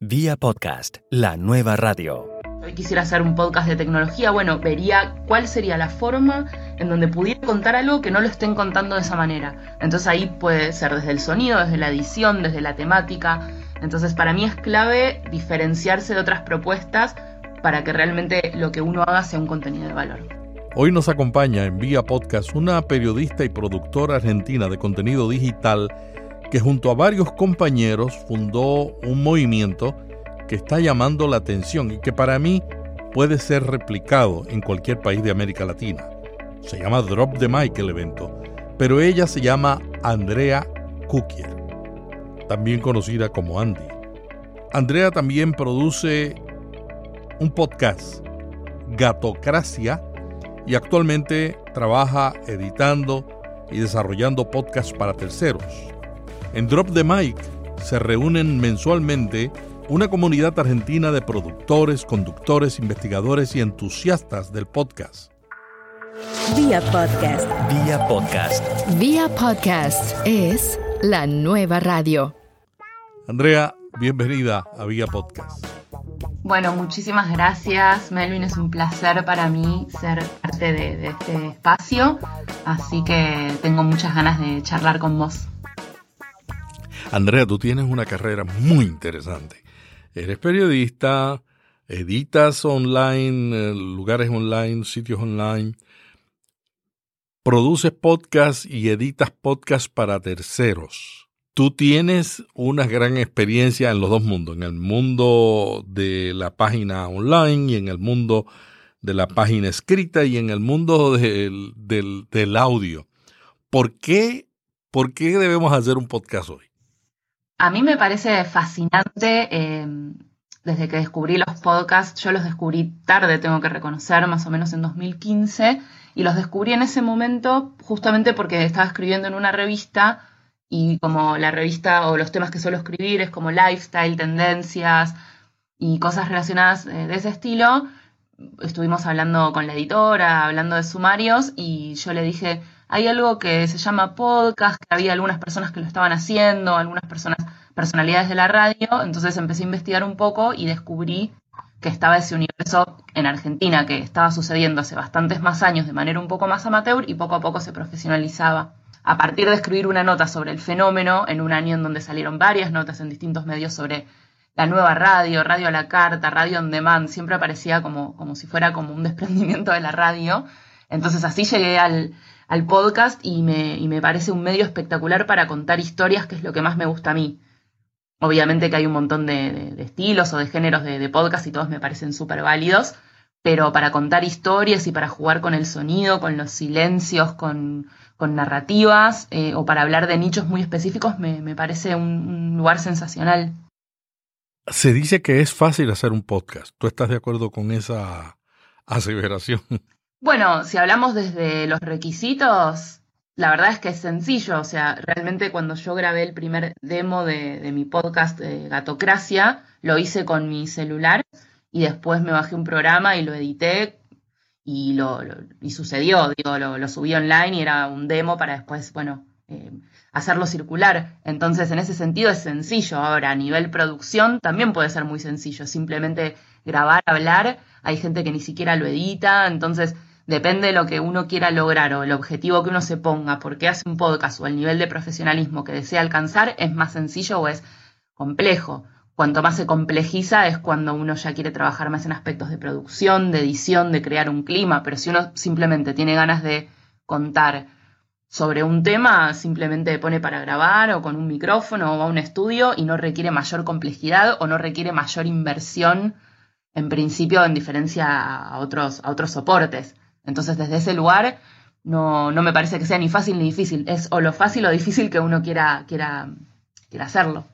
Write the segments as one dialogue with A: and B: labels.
A: Vía podcast, la nueva radio.
B: Hoy quisiera hacer un podcast de tecnología, bueno, vería cuál sería la forma en donde pudiera contar algo que no lo estén contando de esa manera. Entonces ahí puede ser desde el sonido, desde la edición, desde la temática. Entonces para mí es clave diferenciarse de otras propuestas para que realmente lo que uno haga sea un contenido de valor.
C: Hoy nos acompaña en Vía Podcast una periodista y productora argentina de contenido digital que junto a varios compañeros fundó un movimiento que está llamando la atención y que para mí puede ser replicado en cualquier país de América Latina. Se llama Drop the Mic el evento, pero ella se llama Andrea Kukier, también conocida como Andy. Andrea también produce un podcast, Gatocracia, y actualmente trabaja editando y desarrollando podcasts para terceros. En Drop the Mic se reúnen mensualmente una comunidad argentina de productores, conductores, investigadores y entusiastas del podcast.
D: Vía podcast.
A: Vía podcast.
D: Vía podcast es la nueva radio.
C: Andrea, bienvenida a Vía Podcast.
B: Bueno, muchísimas gracias, Melvin. Es un placer para mí ser parte de, de este espacio, así que tengo muchas ganas de charlar con vos.
C: Andrea, tú tienes una carrera muy interesante. Eres periodista, editas online, eh, lugares online, sitios online, produces podcasts y editas podcasts para terceros. Tú tienes una gran experiencia en los dos mundos, en el mundo de la página online y en el mundo de la página escrita y en el mundo del, del, audio. ¿Por qué, ¿Por qué debemos hacer un podcast hoy?
B: A mí me parece fascinante eh, desde que descubrí los podcasts. Yo los descubrí tarde, tengo que reconocer, más o menos en 2015, y los descubrí en ese momento justamente porque estaba escribiendo en una revista y como la revista o los temas que suelo escribir es como lifestyle, tendencias y cosas relacionadas eh, de ese estilo, estuvimos hablando con la editora, hablando de sumarios y yo le dije, hay algo que se llama podcast, que había algunas personas que lo estaban haciendo, algunas personas, personalidades de la radio, entonces empecé a investigar un poco y descubrí que estaba ese universo en Argentina, que estaba sucediendo hace bastantes más años de manera un poco más amateur y poco a poco se profesionalizaba. A partir de escribir una nota sobre el fenómeno, en un año en donde salieron varias notas en distintos medios sobre la nueva radio, radio a la carta, radio on demand, siempre aparecía como, como si fuera como un desprendimiento de la radio. Entonces así llegué al, al podcast y me, y me parece un medio espectacular para contar historias, que es lo que más me gusta a mí. Obviamente que hay un montón de, estilos o de géneros de, de, podcast y todos me parecen súper válidos, pero para contar historias y para jugar con el sonido, con los silencios, con, con narrativas eh, o para hablar de nichos muy específicos, me, me parece un, un lugar sensacional.
C: Se dice que es fácil hacer un podcast. ¿Tú estás de acuerdo con esa aseveración?
B: Bueno, si hablamos desde los requisitos, la verdad es que es sencillo. O sea, realmente cuando yo grabé el primer demo de, de mi podcast eh, Gatocracia, lo hice con mi celular y después me bajé un programa y lo edité y lo, y sucedió, digo, lo, lo, subí online y era un demo para después, bueno, eh, hacerlo circular. Entonces, en ese sentido es sencillo. Ahora, a nivel producción también puede ser muy sencillo. Simplemente grabar, hablar. Hay gente que ni siquiera lo edita. Entonces, depende de lo que uno quiera lograr o el objetivo que uno se ponga, porque hace un podcast o el nivel de profesionalismo que desea alcanzar, es más sencillo o es complejo. Cuanto más se complejiza es cuando uno ya quiere trabajar más en aspectos de producción, de edición, de crear un clima, pero si uno simplemente tiene ganas de contar sobre un tema, simplemente pone para grabar o con un micrófono o a un estudio y no requiere mayor complejidad o no requiere mayor inversión en principio en diferencia a otros, a otros soportes. Entonces, desde ese lugar, no, no me parece que sea ni fácil ni difícil. Es o lo fácil o difícil que uno quiera, quiera, quiera hacerlo.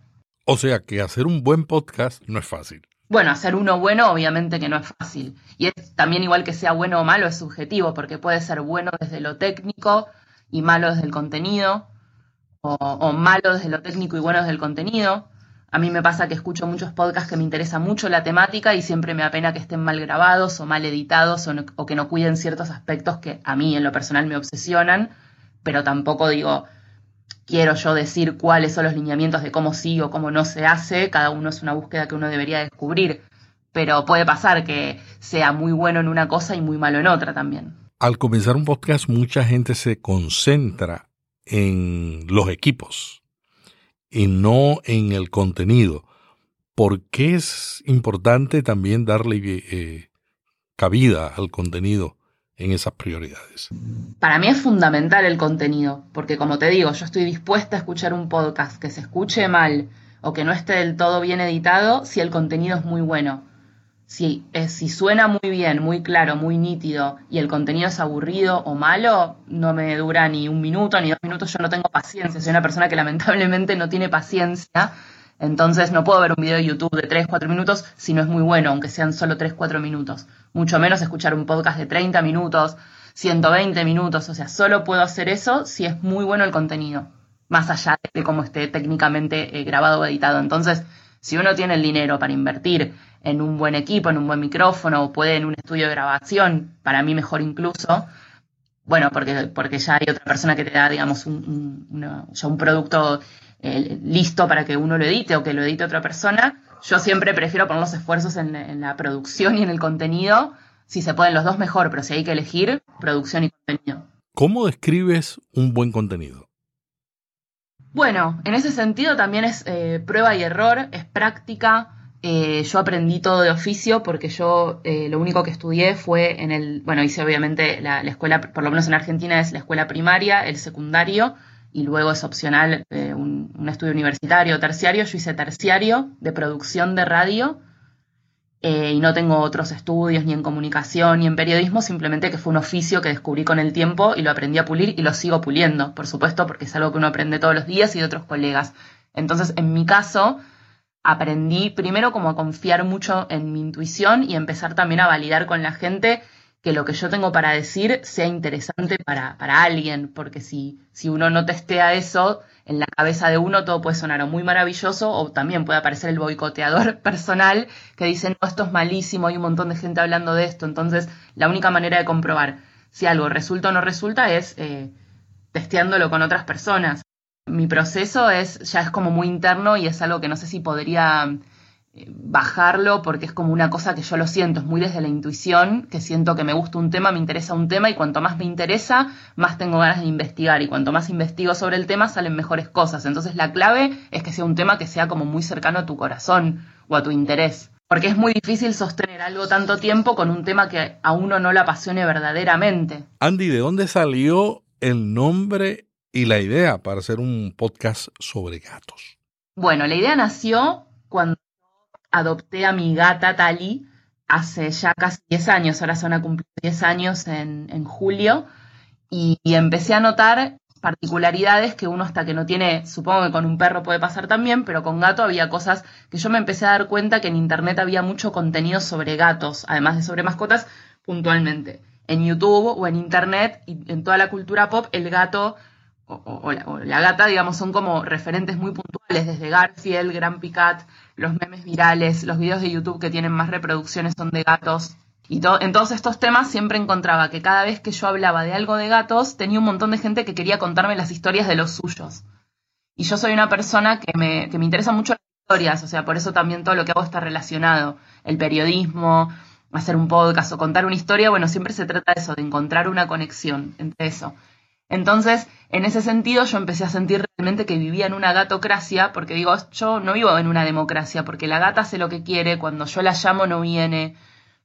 C: O sea que hacer un buen podcast no es fácil.
B: Bueno, hacer uno bueno obviamente que no es fácil. Y es también igual que sea bueno o malo, es subjetivo, porque puede ser bueno desde lo técnico y malo desde el contenido, o, o malo desde lo técnico y bueno desde el contenido. A mí me pasa que escucho muchos podcasts que me interesa mucho la temática y siempre me apena que estén mal grabados o mal editados o, o, que no cuiden ciertos aspectos que a mí en lo personal me obsesionan, pero tampoco digo, quiero yo decir cuáles son los lineamientos de cómo sí o cómo no se hace, cada uno es una búsqueda que uno debería descubrir, pero puede pasar que sea muy bueno en una cosa y muy malo en otra también.
C: Al comenzar un podcast mucha gente se concentra en los equipos y no en el contenido. ¿Por qué es importante también darle eh, cabida al contenido en esas prioridades?
B: Para mí es fundamental el contenido, porque como te digo, yo estoy dispuesta a escuchar un podcast que se escuche mal o que no esté del todo bien editado si el contenido es muy bueno. Si, eh, si suena muy bien, muy claro, muy nítido y el contenido es aburrido o malo, no me dura ni un minuto ni dos minutos, yo no tengo paciencia, soy una persona que lamentablemente no tiene paciencia, entonces no puedo ver un video de YouTube de 3, 4 minutos si no es muy bueno, aunque sean solo 3, 4 minutos. Mucho menos escuchar un podcast de 30 minutos, 120 minutos, o sea, solo puedo hacer eso si es muy bueno el contenido, más allá de cómo esté técnicamente eh, grabado o editado. Entonces, si uno tiene el dinero para invertir en un buen equipo, en un buen micrófono, o puede en un estudio de grabación, para mí mejor incluso, bueno, porque, porque ya hay otra persona que te da, digamos, un, ya un producto eh, listo para que uno lo edite o que lo edite otra persona, yo siempre prefiero poner los esfuerzos en, la producción y en el contenido. Si se pueden los dos, mejor, pero si hay que elegir, producción y contenido.
C: ¿Cómo describes un buen contenido?
B: Bueno, en ese sentido también es eh, prueba y error, es práctica. Eh, yo aprendí todo de oficio porque yo eh, lo único que estudié fue en el, bueno, hice obviamente la, la, escuela, por lo menos en Argentina es la escuela primaria, el secundario, y luego es opcional eh, un, estudio universitario terciario. Yo hice terciario de producción de radio eh, y no tengo otros estudios ni en comunicación ni en periodismo, simplemente que fue un oficio que descubrí con el tiempo y lo aprendí a pulir y lo sigo puliendo, por supuesto, porque es algo que uno aprende todos los días y de otros colegas. Entonces, en mi caso, aprendí primero como a confiar mucho en mi intuición y empezar también a validar con la gente que lo que yo tengo para decir sea interesante para, para alguien, porque si, si uno no testea eso, en la cabeza de uno todo puede sonar muy maravilloso o también puede aparecer el boicoteador personal que dice, no, esto es malísimo, hay un montón de gente hablando de esto. Entonces, la única manera de comprobar si algo resulta o no resulta es eh, testeándolo con otras personas. Mi proceso es ya es como muy interno y es algo que no sé si podría bajarlo porque es como una cosa que yo lo siento, es muy desde la intuición, que siento que me gusta un tema, me interesa un tema y cuanto más me interesa, más tengo ganas de investigar y cuanto más investigo sobre el tema salen mejores cosas. Entonces la clave es que sea un tema que sea como muy cercano a tu corazón o a tu interés. Porque es muy difícil sostener algo tanto tiempo con un tema que a uno no le apasione verdaderamente.
C: Andy, ¿de dónde salió el nombre y la idea para hacer un podcast sobre gatos?
B: Bueno, la idea nació cuando adopté a mi gata Tali hace ya casi 10 años, ahora se van a cumplir 10 años en, julio, y, empecé a notar particularidades que uno hasta que no tiene, supongo que con un perro puede pasar también, pero con gato había cosas que yo me empecé a dar cuenta que en Internet había mucho contenido sobre gatos, además de sobre mascotas, puntualmente. En YouTube o en Internet y en toda la cultura pop, el gato o, la, gata, digamos, son como referentes muy puntuales, desde Garfield, Gran Picat, los memes virales, los videos de YouTube que tienen más reproducciones son de gatos. Y en todos estos temas siempre encontraba que cada vez que yo hablaba de algo de gatos, tenía un montón de gente que quería contarme las historias de los suyos. Y yo soy una persona que me, que me interesa mucho las historias, o sea, por eso también todo lo que hago está relacionado. El periodismo, hacer un podcast o contar una historia, bueno, siempre se trata de eso, de encontrar una conexión entre eso. Entonces, en ese sentido, yo empecé a sentir realmente que vivía en una gatocracia, porque digo, yo no vivo en una democracia, porque la gata hace lo que quiere, cuando yo la llamo no viene,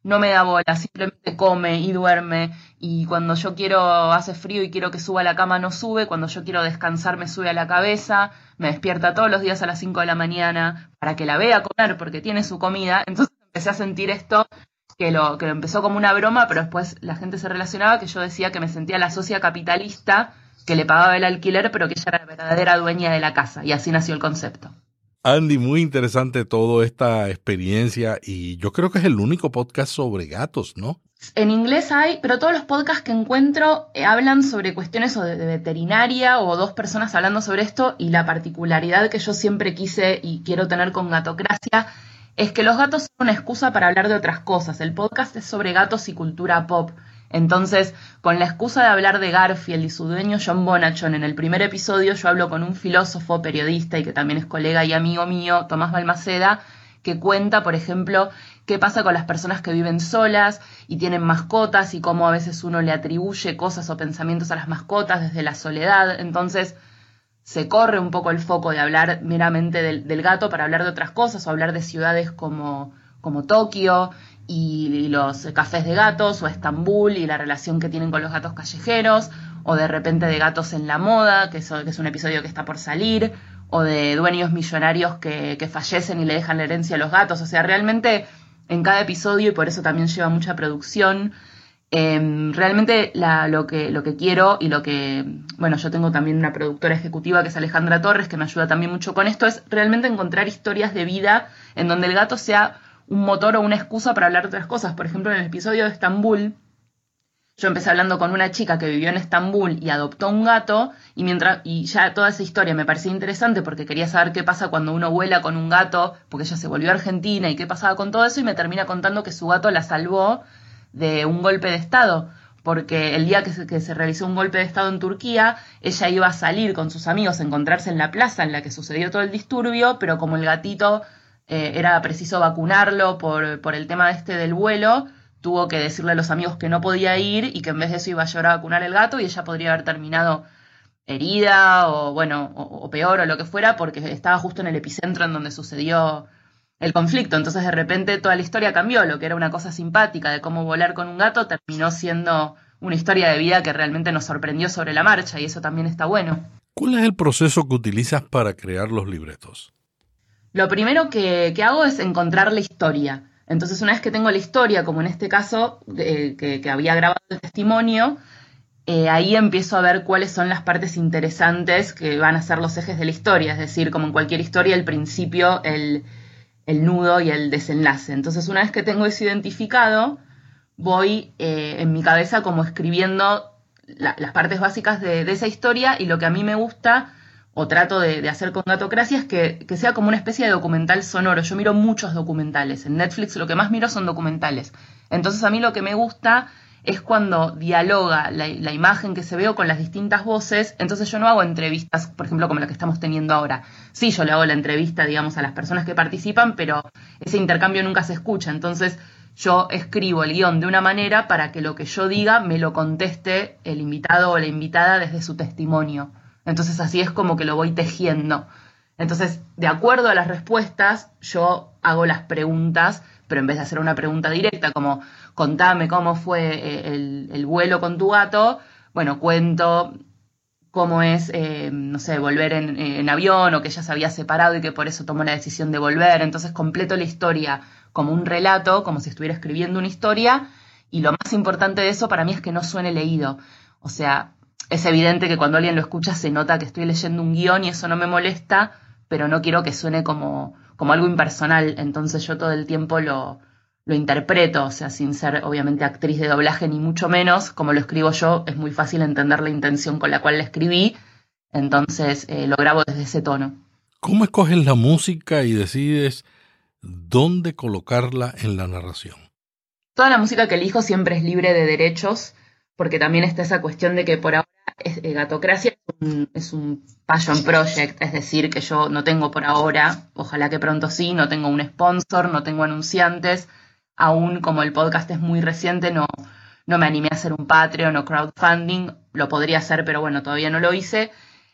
B: no me da bola, simplemente come y duerme, y cuando yo quiero, hace frío y quiero que suba a la cama, no sube, cuando yo quiero descansar, me sube a la cabeza, me despierta todos los días a las 5 de la mañana para que la vea comer porque tiene su comida. Entonces empecé a sentir esto que lo, que lo empezó como una broma, pero después la gente se relacionaba que yo decía que me sentía la socia capitalista que le pagaba el alquiler, pero que ella era la verdadera dueña de la casa. Y así nació el concepto.
C: Andy, muy interesante toda esta experiencia y yo creo que es el único podcast sobre gatos, ¿no?
B: En inglés hay, pero todos los podcasts que encuentro eh, hablan sobre cuestiones de, de, veterinaria o dos personas hablando sobre esto y la particularidad que yo siempre quise y quiero tener con Gatocracia es que los gatos son una excusa para hablar de otras cosas. El podcast es sobre gatos y cultura pop. Entonces, con la excusa de hablar de Garfield y su dueño John Bonachon, en el primer episodio yo hablo con un filósofo, periodista y que también es colega y amigo mío, Tomás Balmaceda, que cuenta, por ejemplo, qué pasa con las personas que viven solas y tienen mascotas y cómo a veces uno le atribuye cosas o pensamientos a las mascotas desde la soledad. Entonces se corre un poco el foco de hablar meramente del, gato para hablar de otras cosas o hablar de ciudades como, como Tokio y, los cafés de gatos o Estambul y la relación que tienen con los gatos callejeros o de repente de gatos en la moda, que, que es un episodio que está por salir, o de dueños millonarios que, fallecen y le dejan la herencia a los gatos. O sea, realmente en cada episodio, y por eso también lleva mucha producción, em, realmente lo, que, lo que quiero y lo que, bueno, yo tengo también una productora ejecutiva que es Alejandra Torres, que me ayuda también mucho con esto, es realmente encontrar historias de vida en donde el gato sea un motor o una excusa para hablar de otras cosas. Por ejemplo, en el episodio de Estambul, yo empecé hablando con una chica que vivió en Estambul y adoptó un gato y mientras y ya toda esa historia me parecía interesante porque quería saber qué pasa cuando uno vuela con un gato, porque ella se volvió a Argentina y qué pasaba con todo eso y me termina contando que su gato la salvó de un golpe de estado, porque el día que se, que se realizó un golpe de estado en Turquía, ella iba a salir con sus amigos a encontrarse en la plaza en la que sucedió todo el disturbio, pero como el gatito eh, era preciso vacunarlo por, por el tema este del vuelo, tuvo que decirle a los amigos que no podía ir y que en vez de eso iba a llorar a vacunar el gato y ella podría haber terminado herida o bueno, o, peor o lo que fuera porque estaba justo en el epicentro en donde sucedió el conflicto. Entonces de repente toda la historia cambió, lo que era una cosa simpática de cómo volar con un gato terminó siendo una historia de vida que realmente nos sorprendió sobre la marcha y eso también está bueno.
C: ¿Cuál es el proceso que utilizas para crear los libretos?
B: Lo primero que hago es encontrar la historia. Entonces, una vez que tengo la historia, como en este caso, que, había grabado el testimonio, eh, ahí empiezo a ver cuáles son las partes interesantes que van a ser los ejes de la historia. Es decir, como en cualquier historia, el principio, el, nudo y el desenlace. Entonces, una vez que tengo eso identificado, voy eh, en mi cabeza como escribiendo las partes básicas de, esa historia y lo que a mí me gusta o trato de, hacer con Gatocracia es que, sea como una especie de documental sonoro. Yo miro muchos documentales. En Netflix lo que más miro son documentales. Entonces a mí lo que me gusta es cuando dialoga la, imagen que se veo con las distintas voces. Entonces yo no hago entrevistas, por ejemplo, como la que estamos teniendo ahora. Sí, yo le hago la entrevista, digamos, a las personas que participan, pero ese intercambio nunca se escucha. Entonces yo escribo el guion de una manera para que lo que yo diga me lo conteste el invitado o la invitada desde su testimonio. Entonces así es como que lo voy tejiendo. Entonces, de acuerdo a las respuestas, yo hago las preguntas, pero en vez de hacer una pregunta directa como contame cómo fue eh, el, vuelo con tu gato, bueno, cuento cómo es, eh, no sé, volver en, avión o que ella se había separado y que por eso tomó la decisión de volver. Entonces completo la historia como un relato, como si estuviera escribiendo una historia. Y lo más importante de eso para mí es que no suene leído. O sea, es evidente que cuando alguien lo escucha se nota que estoy leyendo un guion y eso no me molesta, pero no quiero que suene como, como algo impersonal, entonces yo todo el tiempo lo, lo interpreto, o sea, sin ser obviamente actriz de doblaje ni mucho menos, como lo escribo yo, es muy fácil entender la intención con la cual la escribí, entonces eh, lo grabo desde ese tono.
C: ¿Cómo escoges la música y decides dónde colocarla en la narración?
B: Toda la música que elijo siempre es libre de derechos, porque también está esa cuestión de que por ahora eh, Gatocracia es un, passion project, es decir, que yo no tengo por ahora, ojalá que pronto sí, no tengo un sponsor, no tengo anunciantes, aún como el podcast es muy reciente, no, no me animé a hacer un Patreon o crowdfunding, lo podría hacer, pero bueno, todavía no lo hice.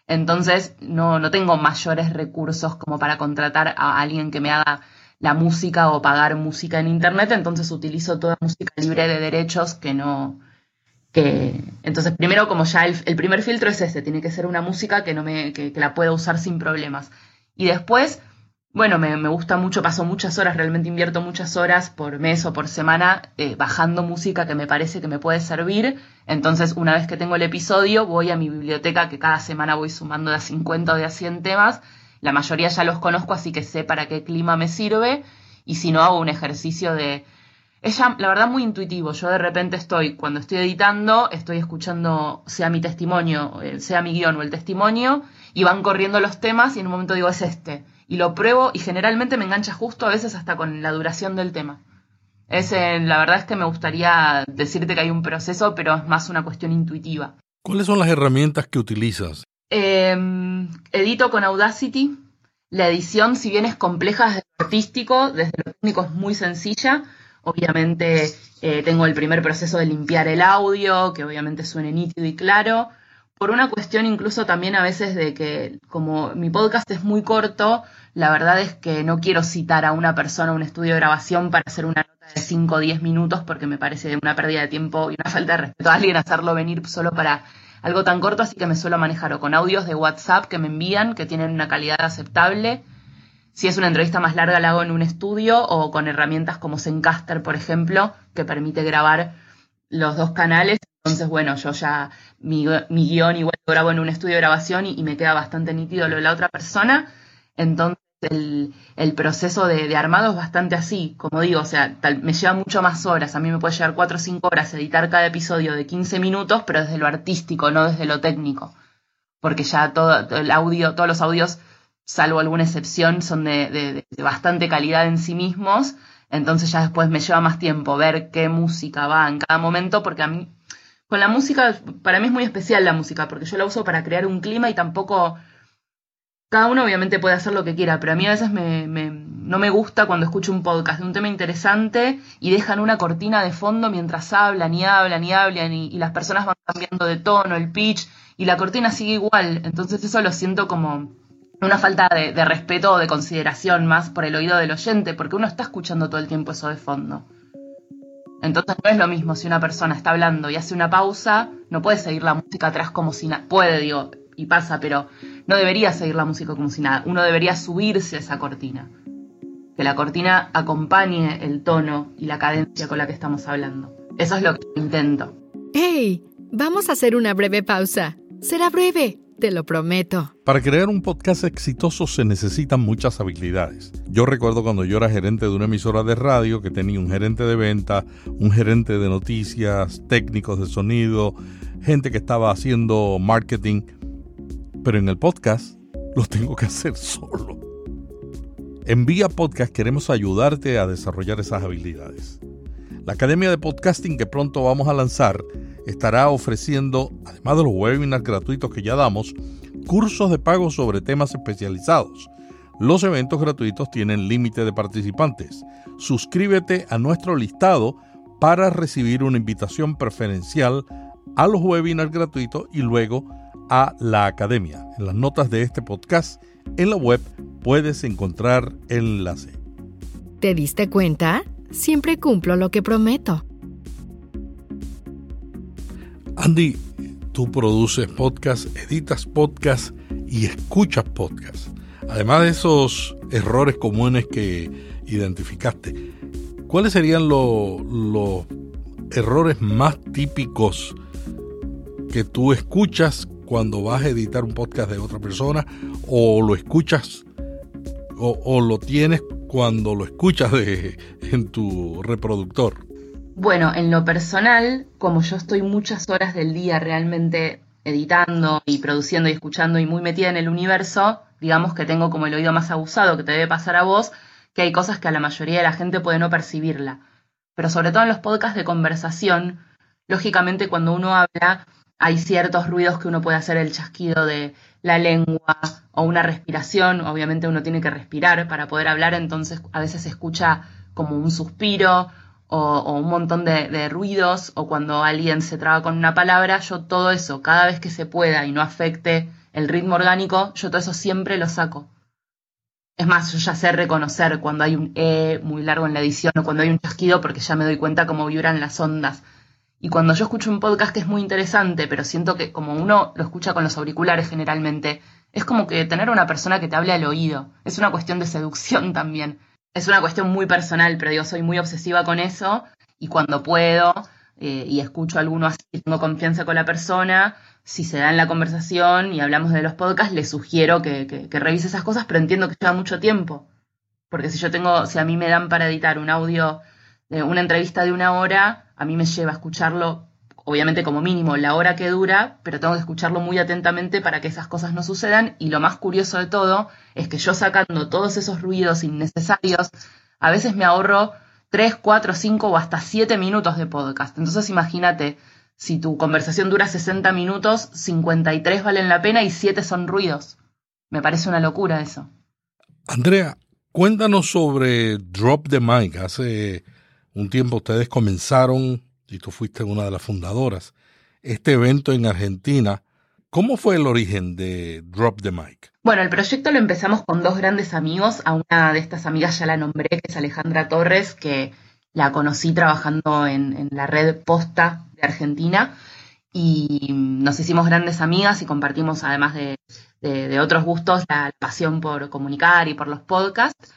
B: Entonces no, no tengo mayores recursos como para contratar a alguien que me haga la música o pagar música en internet, entonces utilizo toda música libre de derechos que no, que entonces primero como ya el, primer filtro es este, tiene que ser una música que no me, que, la pueda usar sin problemas. Y después, bueno, me, gusta mucho, paso muchas horas, realmente invierto muchas horas por mes o por semana eh, bajando música que me parece que me puede servir. Entonces, una vez que tengo el episodio, voy a mi biblioteca, que cada semana voy sumando de a 50 o de a 100 temas. La mayoría ya los conozco, así que sé para qué clima me sirve. Y si no, hago un ejercicio de es la verdad, muy intuitivo. Yo de repente estoy, cuando estoy editando, estoy escuchando, sea mi testimonio, eh, sea mi guion o el testimonio, y van corriendo los temas y en un momento digo, es este. Y lo pruebo y generalmente me engancha justo a veces hasta con la duración del tema. Es, la verdad es que me gustaría decirte que hay un proceso, pero es más una cuestión intuitiva.
C: ¿Cuáles son las herramientas que utilizas?
B: Em, edito con Audacity. La edición, si bien es compleja desde lo artístico, desde lo técnico es muy sencilla. Obviamente eh, tengo el primer proceso de limpiar el audio, que obviamente suene nítido y claro. Por una cuestión incluso también a veces de que como mi podcast es muy corto, la verdad es que no quiero citar a una persona a un estudio de grabación para hacer una nota de 5 o 10 minutos porque me parece una pérdida de tiempo y una falta de respeto a alguien hacerlo venir solo para algo tan corto, así que me suelo manejar o con audios de WhatsApp que me envían, que tienen una calidad aceptable. Si es una entrevista más larga, la hago en un estudio o con herramientas como Zencaster, por ejemplo, que permite grabar los dos canales. Entonces, bueno, yo ya mi, guion igual lo grabo en un estudio de grabación y, y me queda bastante nítido lo de la otra persona. Entonces, el, proceso de, armado es bastante así, como digo, o sea, me lleva mucho más horas, a mí me puede llevar 4 o 5 horas editar cada episodio de 15 minutos, pero desde lo artístico, no desde lo técnico, porque ya todo, el audio, todos los audios, salvo alguna excepción, son de, bastante calidad en sí mismos, entonces ya después me lleva más tiempo ver qué música va en cada momento, porque a mí, con la música, para mí es muy especial la música, porque yo la uso para crear un clima y tampoco cada uno obviamente puede hacer lo que quiera, pero a mí a veces no me gusta cuando escucho un podcast de un tema interesante y dejan una cortina de fondo mientras hablan y hablan y hablan y, las personas van cambiando de tono, el pitch y la cortina sigue igual. Entonces eso lo siento como una falta de, de respeto o de consideración más por el oído del oyente, porque uno está escuchando todo el tiempo eso de fondo. Entonces no es lo mismo si una persona está hablando y hace una pausa, no puede seguir la música atrás como si nada. Puede, digo, y pasa, pero no debería seguir la música como si nada. Uno debería subirse a esa cortina. Que la cortina acompañe el tono y la cadencia con la que estamos hablando. Eso es lo que intento.
D: ¡Hey! Vamos a hacer una breve pausa. Será breve, te lo prometo.
C: Para crear un podcast exitoso se necesitan muchas habilidades. Yo recuerdo cuando yo era gerente de una emisora de radio que tenía un gerente de venta, un gerente de noticias, técnicos de sonido, gente que estaba haciendo marketing pero en el podcast lo tengo que hacer solo. En Vía Podcast queremos ayudarte a desarrollar esas habilidades. La Academia de Podcasting que pronto vamos a lanzar estará ofreciendo, además de los webinars gratuitos que ya damos, cursos de pago sobre temas especializados. Los eventos gratuitos tienen límite de participantes. Suscríbete a nuestro listado para recibir una invitación preferencial a los webinars gratuitos y luego a la academia. En las notas de este podcast en la web puedes encontrar el enlace.
D: ¿Te diste cuenta? Siempre cumplo lo que prometo.
C: Andy, tú produces podcast, editas podcast y escuchas podcast. Además de esos errores comunes que identificaste, ¿cuáles serían los errores más típicos que tú escuchas cuando vas a editar un podcast de otra persona o lo escuchas o, lo tienes cuando lo escuchas de, en tu reproductor?
B: Bueno, en lo personal, como yo estoy muchas horas del día realmente editando y produciendo y escuchando y muy metida en el universo, digamos que tengo como el oído más abusado que te debe pasar a vos, que hay cosas que a la mayoría de la gente puede no percibirla. Pero sobre todo en los podcasts de conversación, lógicamente cuando uno habla hay ciertos ruidos que uno puede hacer, el chasquido de la lengua o una respiración, obviamente uno tiene que respirar para poder hablar, entonces a veces se escucha como un suspiro o, un montón de, ruidos, o cuando alguien se traba con una palabra, yo todo eso, cada vez que se pueda y no afecte el ritmo orgánico, yo todo eso siempre lo saco. Es más, yo ya sé reconocer cuando hay un E muy largo en la edición o cuando hay un chasquido porque ya me doy cuenta cómo vibran las ondas. Y cuando yo escucho un podcast que es muy interesante, pero siento que como uno lo escucha con los auriculares generalmente, es como que tener una persona que te hable al oído. Es una cuestión de seducción también. Es una cuestión muy personal, pero yo soy muy obsesiva con eso y cuando puedo eh, y escucho a alguno así, tengo confianza con la persona, si se da en la conversación y hablamos de los podcasts, le sugiero que, que revise esas cosas, pero entiendo que lleva mucho tiempo. Porque si yo tengo, si a mí me dan para editar un audio una entrevista de una hora, a mí me lleva a escucharlo, obviamente como mínimo la hora que dura, pero tengo que escucharlo muy atentamente para que esas cosas no sucedan. Y lo más curioso de todo es que yo sacando todos esos ruidos innecesarios, a veces me ahorro 3, 4, 5 o hasta 7 minutos de podcast. Entonces imagínate, si tu conversación dura 60 minutos, 53 valen la pena y 7 son ruidos. Me parece una locura eso.
C: Andrea, cuéntanos sobre Drop the Mic. Hace un tiempo ustedes comenzaron, y tú fuiste una de las fundadoras, este evento en Argentina. ¿Cómo fue el origen de Drop the Mic?
B: Bueno, el proyecto lo empezamos con dos grandes amigos. A una de estas amigas ya la nombré, que es Alejandra Torres, que la conocí trabajando en, la red Posta de Argentina. Y nos hicimos grandes amigas y compartimos, además de, otros gustos, la pasión por comunicar y por los podcasts.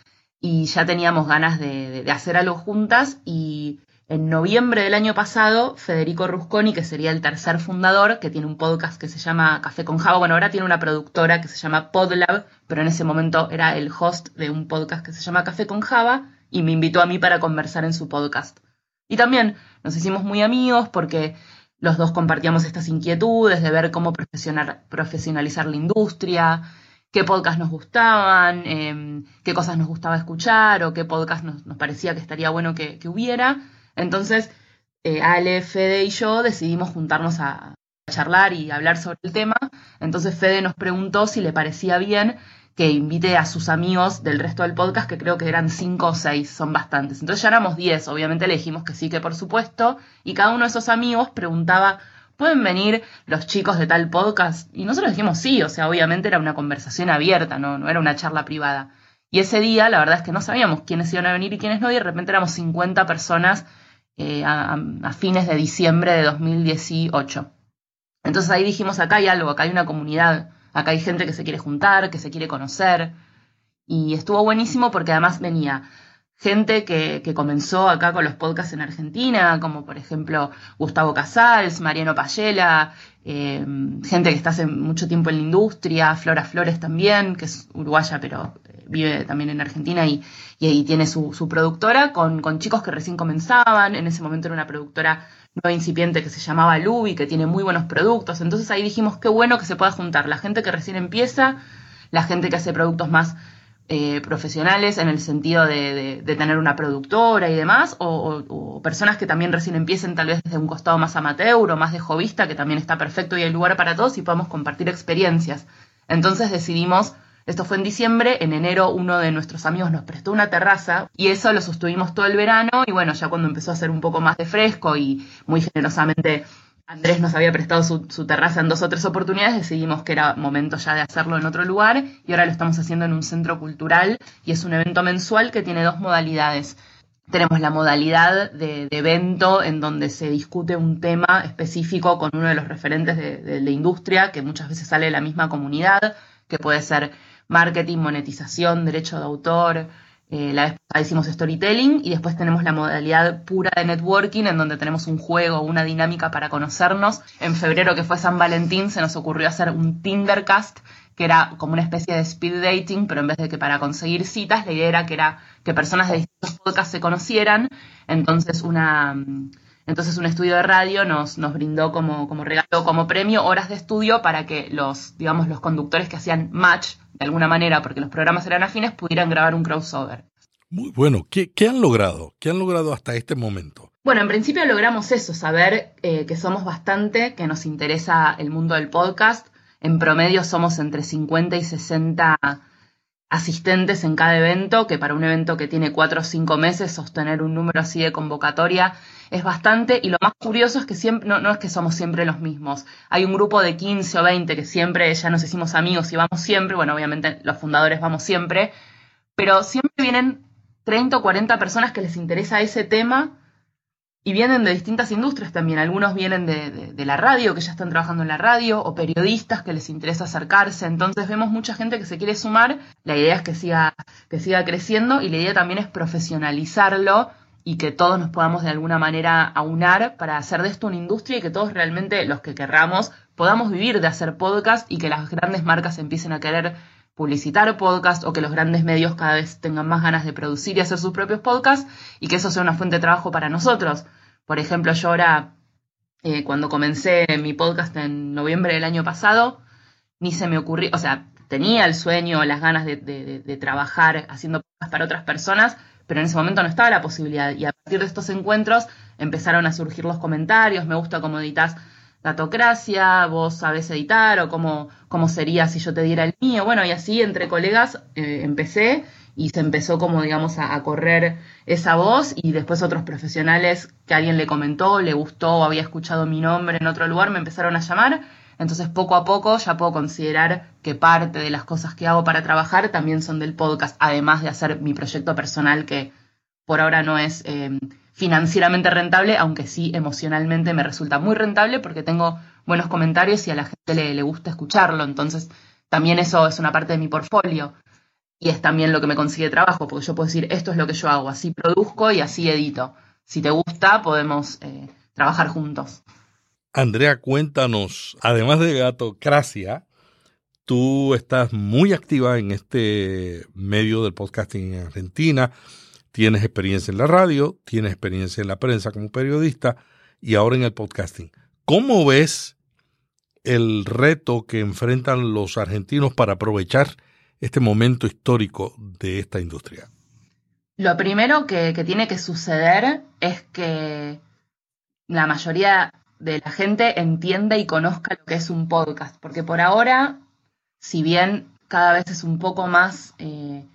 B: Y ya teníamos ganas de, hacer algo juntas y en noviembre del año pasado, Federico Rusconi, que sería el tercer fundador, que tiene un podcast que se llama Café con Java, bueno, ahora tiene una productora que se llama Podlab, pero en ese momento era el host de un podcast que se llama Café con Java, y me invitó a mí para conversar en su podcast. Y también nos hicimos muy amigos porque los dos compartíamos estas inquietudes de ver cómo profesionalizar la industria, qué podcast nos gustaban, em, qué cosas nos gustaba escuchar o qué podcast nos, parecía que estaría bueno que hubiera. Entonces, eh, Ale, Fede y yo decidimos juntarnos a, charlar y hablar sobre el tema. Entonces Fede nos preguntó si le parecía bien que invite a sus amigos del resto del podcast, que creo que eran cinco o seis, son bastantes. Entonces ya éramos diez, obviamente le dijimos que sí, que por supuesto, y cada uno de esos amigos preguntaba, ¿pueden venir los chicos de tal podcast? Y nosotros dijimos sí, o sea, obviamente era una conversación abierta, no, no era una charla privada. Y ese día, la verdad es que no sabíamos quiénes iban a venir y quiénes no, y de repente éramos 50 personas eh, a, fines de diciembre de 2018. Entonces ahí dijimos, acá hay algo, acá hay una comunidad, acá hay gente que se quiere juntar, que se quiere conocer. Y estuvo buenísimo porque además venía gente que, comenzó acá con los podcasts en Argentina, como por ejemplo Gustavo Casals, Mariano Payela, eh, gente que está hace mucho tiempo en la industria, Flora Flores también, que es uruguaya pero vive también en Argentina y, ahí tiene su, productora con, chicos que recién comenzaban. En ese momento era una productora nueva incipiente que se llamaba Lubi, que tiene muy buenos productos. Entonces ahí dijimos qué bueno que se pueda juntar la gente que recién empieza, la gente que hace productos más eh, profesionales en el sentido de, tener una productora y demás, o, personas que también recién empiecen tal vez desde un costado más amateur o más de jovista, que también está perfecto y hay lugar para todos y podamos compartir experiencias. Entonces decidimos esto fue en diciembre, en enero uno de nuestros amigos nos prestó una terraza y eso lo sostuvimos todo el verano y bueno, ya cuando empezó a hacer un poco más de fresco y muy generosamente Andrés nos había prestado su, terraza en dos o tres oportunidades, decidimos que era momento ya de hacerlo en otro lugar y ahora lo estamos haciendo en un centro cultural y es un evento mensual que tiene dos modalidades. Tenemos la modalidad de, evento en donde se discute un tema específico con uno de los referentes de, de la industria que muchas veces sale de la misma comunidad, que puede ser marketing, monetización, derecho de autor. Eh, la vez pasada hicimos storytelling y después tenemos la modalidad pura de networking en donde tenemos un juego, una dinámica para conocernos. En febrero que fue San Valentín se nos ocurrió hacer un Tindercast que era como una especie de speed dating, pero en vez de que para conseguir citas, la idea era que era que personas de distintos podcasts se conocieran. Entonces una entonces un estudio de radio nos, nos brindó como, como regalo, como premio, horas de estudio para que los, digamos, los conductores que hacían match de alguna manera, porque los programas eran afines, pudieran grabar un crossover.
C: Muy bueno. ¿Qué, qué han logrado? ¿Qué han logrado hasta este momento?
B: Bueno, en principio logramos eso, saber eh, que somos bastante, que nos interesa el mundo del podcast. En promedio somos entre 50 y 60 asistentes en cada evento, que para un evento que tiene cuatro o cinco meses, sostener un número así de convocatoria es bastante. Y lo más curioso es que siempre, no, no, es que somos siempre los mismos. Hay un grupo de 15 o 20 que siempre ya nos hicimos amigos y vamos siempre. Bueno, obviamente los fundadores vamos siempre. Pero siempre vienen 30 o 40 personas que les interesa ese tema y vienen de distintas industrias también. Algunos vienen de, la radio, que ya están trabajando en la radio, o periodistas que les interesa acercarse. Entonces vemos mucha gente que se quiere sumar. La idea es que siga, que siga creciendo y la idea también es profesionalizarlo y que todos nos podamos de alguna manera aunar para hacer de esto una industria y que todos realmente, los que querramos, podamos vivir de hacer podcast y que las grandes marcas empiecen a querer publicitar podcast o que los grandes medios cada vez tengan más ganas de producir y hacer sus propios podcasts y que eso sea una fuente de trabajo para nosotros. Por ejemplo, yo ahora, eh, cuando comencé mi podcast en noviembre del año pasado, ni se me ocurrió, o sea, tenía el sueño, las ganas de, trabajar haciendo podcasts para otras personas, pero en ese momento no estaba la posibilidad. Y a partir de estos encuentros empezaron a surgir los comentarios, me gusta cómo editas Datocracia, vos sabés editar o cómo, cómo sería si yo te diera el mío. Bueno, y así entre colegas eh, empecé y se empezó como digamos a, correr esa voz y después otros profesionales que alguien le comentó, le gustó había escuchado mi nombre en otro lugar me empezaron a llamar. Entonces poco a poco ya puedo considerar que parte de las cosas que hago para trabajar también son del podcast, además de hacer mi proyecto personal que por ahora no es eh, financieramente rentable, aunque sí emocionalmente me resulta muy rentable porque tengo buenos comentarios y a la gente le, le gusta escucharlo. Entonces también eso es una parte de mi portfolio y es también lo que me consigue trabajo, porque yo puedo decir, esto es lo que yo hago, así produzco y así edito. Si te gusta, podemos eh, trabajar juntos.
C: Andrea, cuéntanos, además de Gatocracia, tú estás muy activa en este medio del podcasting en Argentina, tienes experiencia en la radio, tienes experiencia en la prensa como periodista y ahora en el podcasting. ¿Cómo ves el reto que enfrentan los argentinos para aprovechar este momento histórico de esta industria?
B: Lo primero que, tiene que suceder es que la mayoría de la gente entienda y conozca lo que es un podcast, porque por ahora, si bien cada vez es un poco más eh,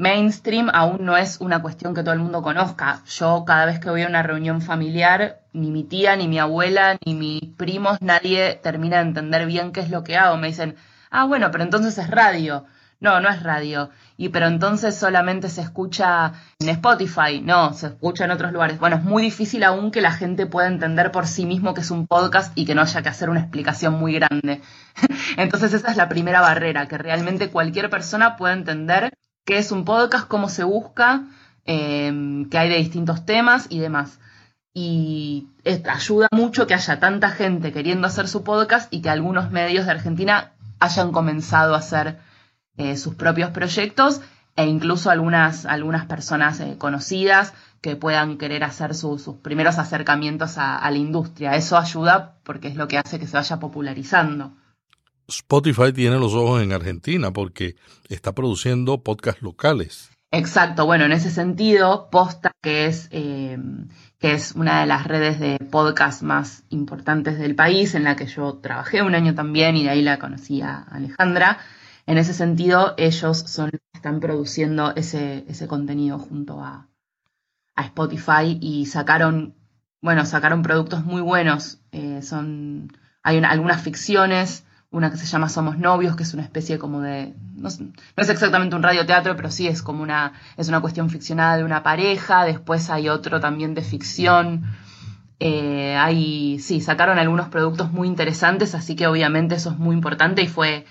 B: mainstream, aún no es una cuestión que todo el mundo conozca. Yo cada vez que voy a una reunión familiar, ni mi tía, ni mi abuela, ni mis primos, nadie termina de entender bien qué es lo que hago. Me dicen, ah, bueno, pero entonces es radio. No, no es radio. Y pero entonces solamente se escucha en Spotify. No, se escucha en otros lugares. Bueno, es muy difícil aún que la gente pueda entender por sí mismo que es un podcast y que no haya que hacer una explicación muy grande. entonces esa es la primera barrera, que realmente cualquier persona pueda entender qué es un podcast, cómo se busca, eh, qué hay de distintos temas y demás. Y ayuda mucho que haya tanta gente queriendo hacer su podcast y que algunos medios de Argentina hayan comenzado a hacer eh, sus propios proyectos e incluso algunas, algunas personas eh, conocidas que puedan querer hacer sus primeros acercamientos a, la industria. Eso ayuda porque es lo que hace que se vaya popularizando.
C: Spotify tiene los ojos en Argentina porque está produciendo podcasts locales.
B: Exacto, bueno, en ese sentido, Posta, que es, eh, que es una de las redes de podcast más importantes del país, en la que yo trabajé un año también y de ahí la conocí a Alejandra, en ese sentido, ellos son los que están produciendo ese, ese contenido junto a, Spotify y sacaron, bueno, sacaron productos muy buenos. Eh, son, hay algunas ficciones, una que se llama Somos Novios, que es una especie como de, no, es exactamente un radioteatro, pero sí es como una, es una cuestión ficcionada de una pareja. Después hay otro también de ficción. Eh, hay, sí, sacaron algunos productos muy interesantes, así que obviamente eso es muy importante y fue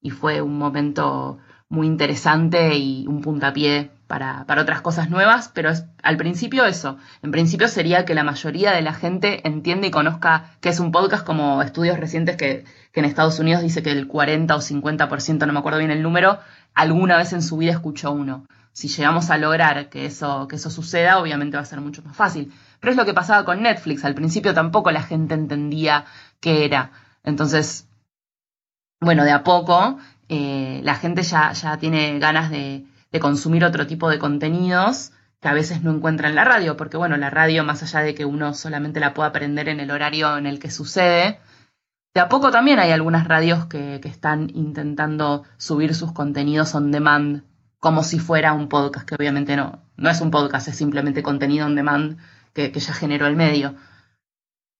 B: y fue un momento muy interesante y un puntapié para, para otras cosas nuevas, pero al principio eso, en principio sería que la mayoría de la gente entienda y conozca qué es un podcast, como estudios recientes que, que en Estados Unidos dice que el 40 o 50%, no me acuerdo bien el número, alguna vez en su vida escuchó uno. Si llegamos a lograr que eso, que eso suceda, obviamente va a ser mucho más fácil. Pero es lo que pasaba con Netflix, al principio tampoco la gente entendía qué era. Entonces, bueno, de a poco eh, la gente ya, ya tiene ganas de, consumir otro tipo de contenidos que a veces no encuentra en la radio, porque bueno, la radio, más allá de que uno solamente la pueda aprender en el horario en el que sucede, de a poco también hay algunas radios que, están intentando subir sus contenidos on demand como si fuera un podcast, que obviamente no, no es un podcast, es simplemente contenido on demand que ya generó el medio.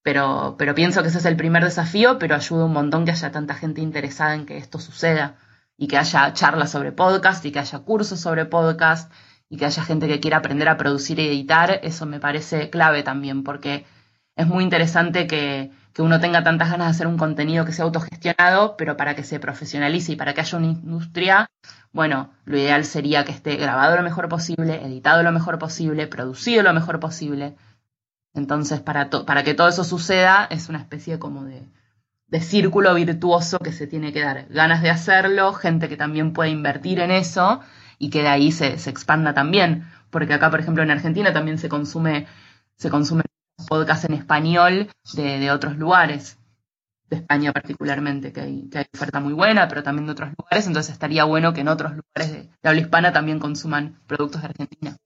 B: Pero, pero pienso que ese es el primer desafío, pero ayuda un montón que haya tanta gente interesada en que esto suceda y que haya charlas sobre podcast y que haya cursos sobre podcast y que haya gente que quiera aprender a producir y editar, eso me parece clave también, porque es muy interesante que, que uno tenga tantas ganas de hacer un contenido que sea autogestionado, pero para que se profesionalice y para que haya una industria, bueno, lo ideal sería que esté grabado lo mejor posible, editado lo mejor posible, producido lo mejor posible entonces, para, para que todo eso suceda, es una especie como de, círculo virtuoso que se tiene que dar. Ganas de hacerlo, gente que también puede invertir en eso y que de ahí se, expanda también. Porque acá, por ejemplo, en Argentina también se consume, se consume podcast en español de, otros lugares, de España particularmente, que hay, que hay, oferta muy buena, pero también de otros lugares. Entonces estaría bueno que en otros lugares de, de habla hispana también consuman productos de Argentina.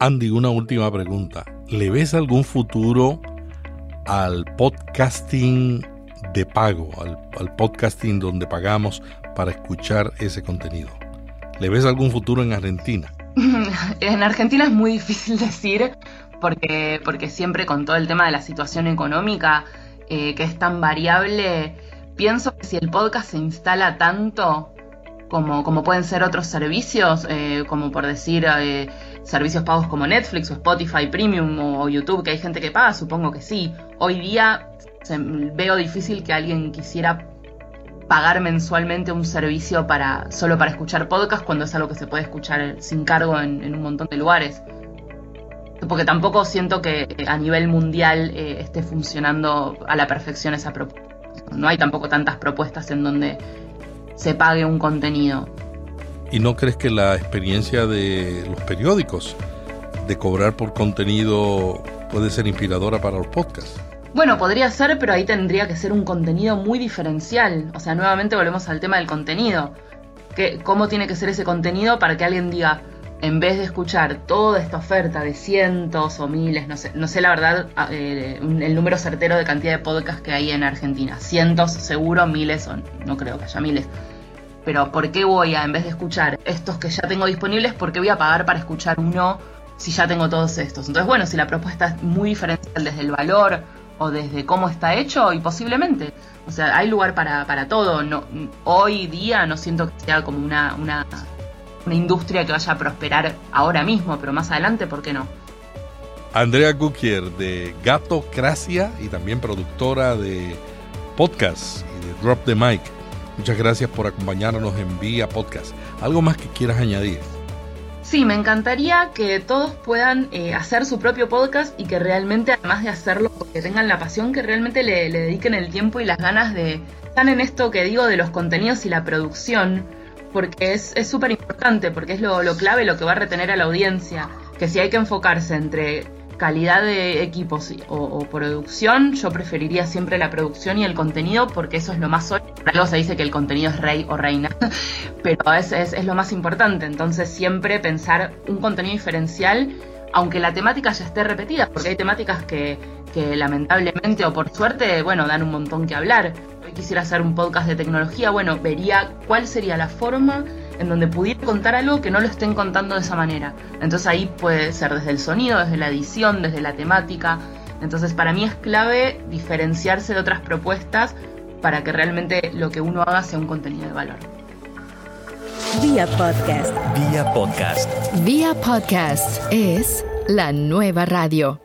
C: Andy, una última pregunta. ¿Le ves algún futuro al podcasting de pago, al, podcasting donde pagamos para escuchar ese contenido? ¿Le ves algún futuro en Argentina?
B: en Argentina es muy difícil decir porque, porque siempre con todo el tema de la situación económica eh, que es tan variable, pienso que si el podcast se instala tanto como, como pueden ser otros servicios, eh, como por decir eh, servicios pagos como Netflix o Spotify Premium o, YouTube, que hay gente que paga, supongo que sí. Hoy día veo difícil que alguien quisiera pagar mensualmente un servicio para solo para escuchar podcast cuando es algo que se puede escuchar sin cargo en, un montón de lugares. Porque tampoco siento que a nivel mundial eh, esté funcionando a la perfección esa propuesta. No hay tampoco tantas propuestas en donde se pague un contenido.
C: ¿Y no crees que la experiencia de los periódicos de cobrar por contenido puede ser inspiradora para los podcasts?
B: Bueno, podría ser, pero ahí tendría que ser un contenido muy diferencial. O sea, nuevamente volvemos al tema del contenido. ¿Cómo tiene que ser ese contenido para que alguien diga, en vez de escuchar toda esta oferta de cientos o miles, no sé, no sé la verdad eh, el número certero de cantidad de podcasts que hay en Argentina. Cientos seguro, miles o no creo que haya miles. Pero ¿por qué voy a, en vez de escuchar estos que ya tengo disponibles, por qué voy a pagar para escuchar uno si ya tengo todos estos? Entonces, bueno, si la propuesta es muy diferencial desde el valor o desde cómo está hecho y posiblemente. O sea, hay lugar para, para todo. No, hoy día no siento que sea como una, una, una industria que vaya a prosperar ahora mismo, pero más adelante, ¿por qué no?
C: Andrea Gukier de Gatocracia y también productora de podcast de Drop the Mic. Muchas gracias por acompañarnos en Vía Podcast. ¿Algo más que quieras añadir?
B: Sí, me encantaría que todos puedan eh, hacer su propio podcast y que realmente, además de hacerlo, que tengan la pasión, que realmente le, dediquen el tiempo y las ganas de estar en esto que digo de los contenidos y la producción, porque es súper importante, porque es lo, lo clave, lo que va a retener a la audiencia, que si hay que enfocarse entre calidad de equipos o, producción, yo preferiría siempre la producción y el contenido porque eso es lo más sólido. Se dice que el contenido es rey o reina, pero es, es, lo más importante. Entonces siempre pensar un contenido diferencial, aunque la temática ya esté repetida, porque hay temáticas que, que lamentablemente o por suerte, bueno, dan un montón que hablar. Hoy quisiera hacer un podcast de tecnología, bueno, vería cuál sería la forma en donde pudiera contar algo que no lo estén contando de esa manera. Entonces ahí puede ser desde el sonido, desde la edición, desde la temática. Entonces para mí es clave diferenciarse de otras propuestas para que realmente lo que uno haga sea un contenido de valor.
A: Vía podcast. Vía podcast.
D: Vía podcast es la nueva radio.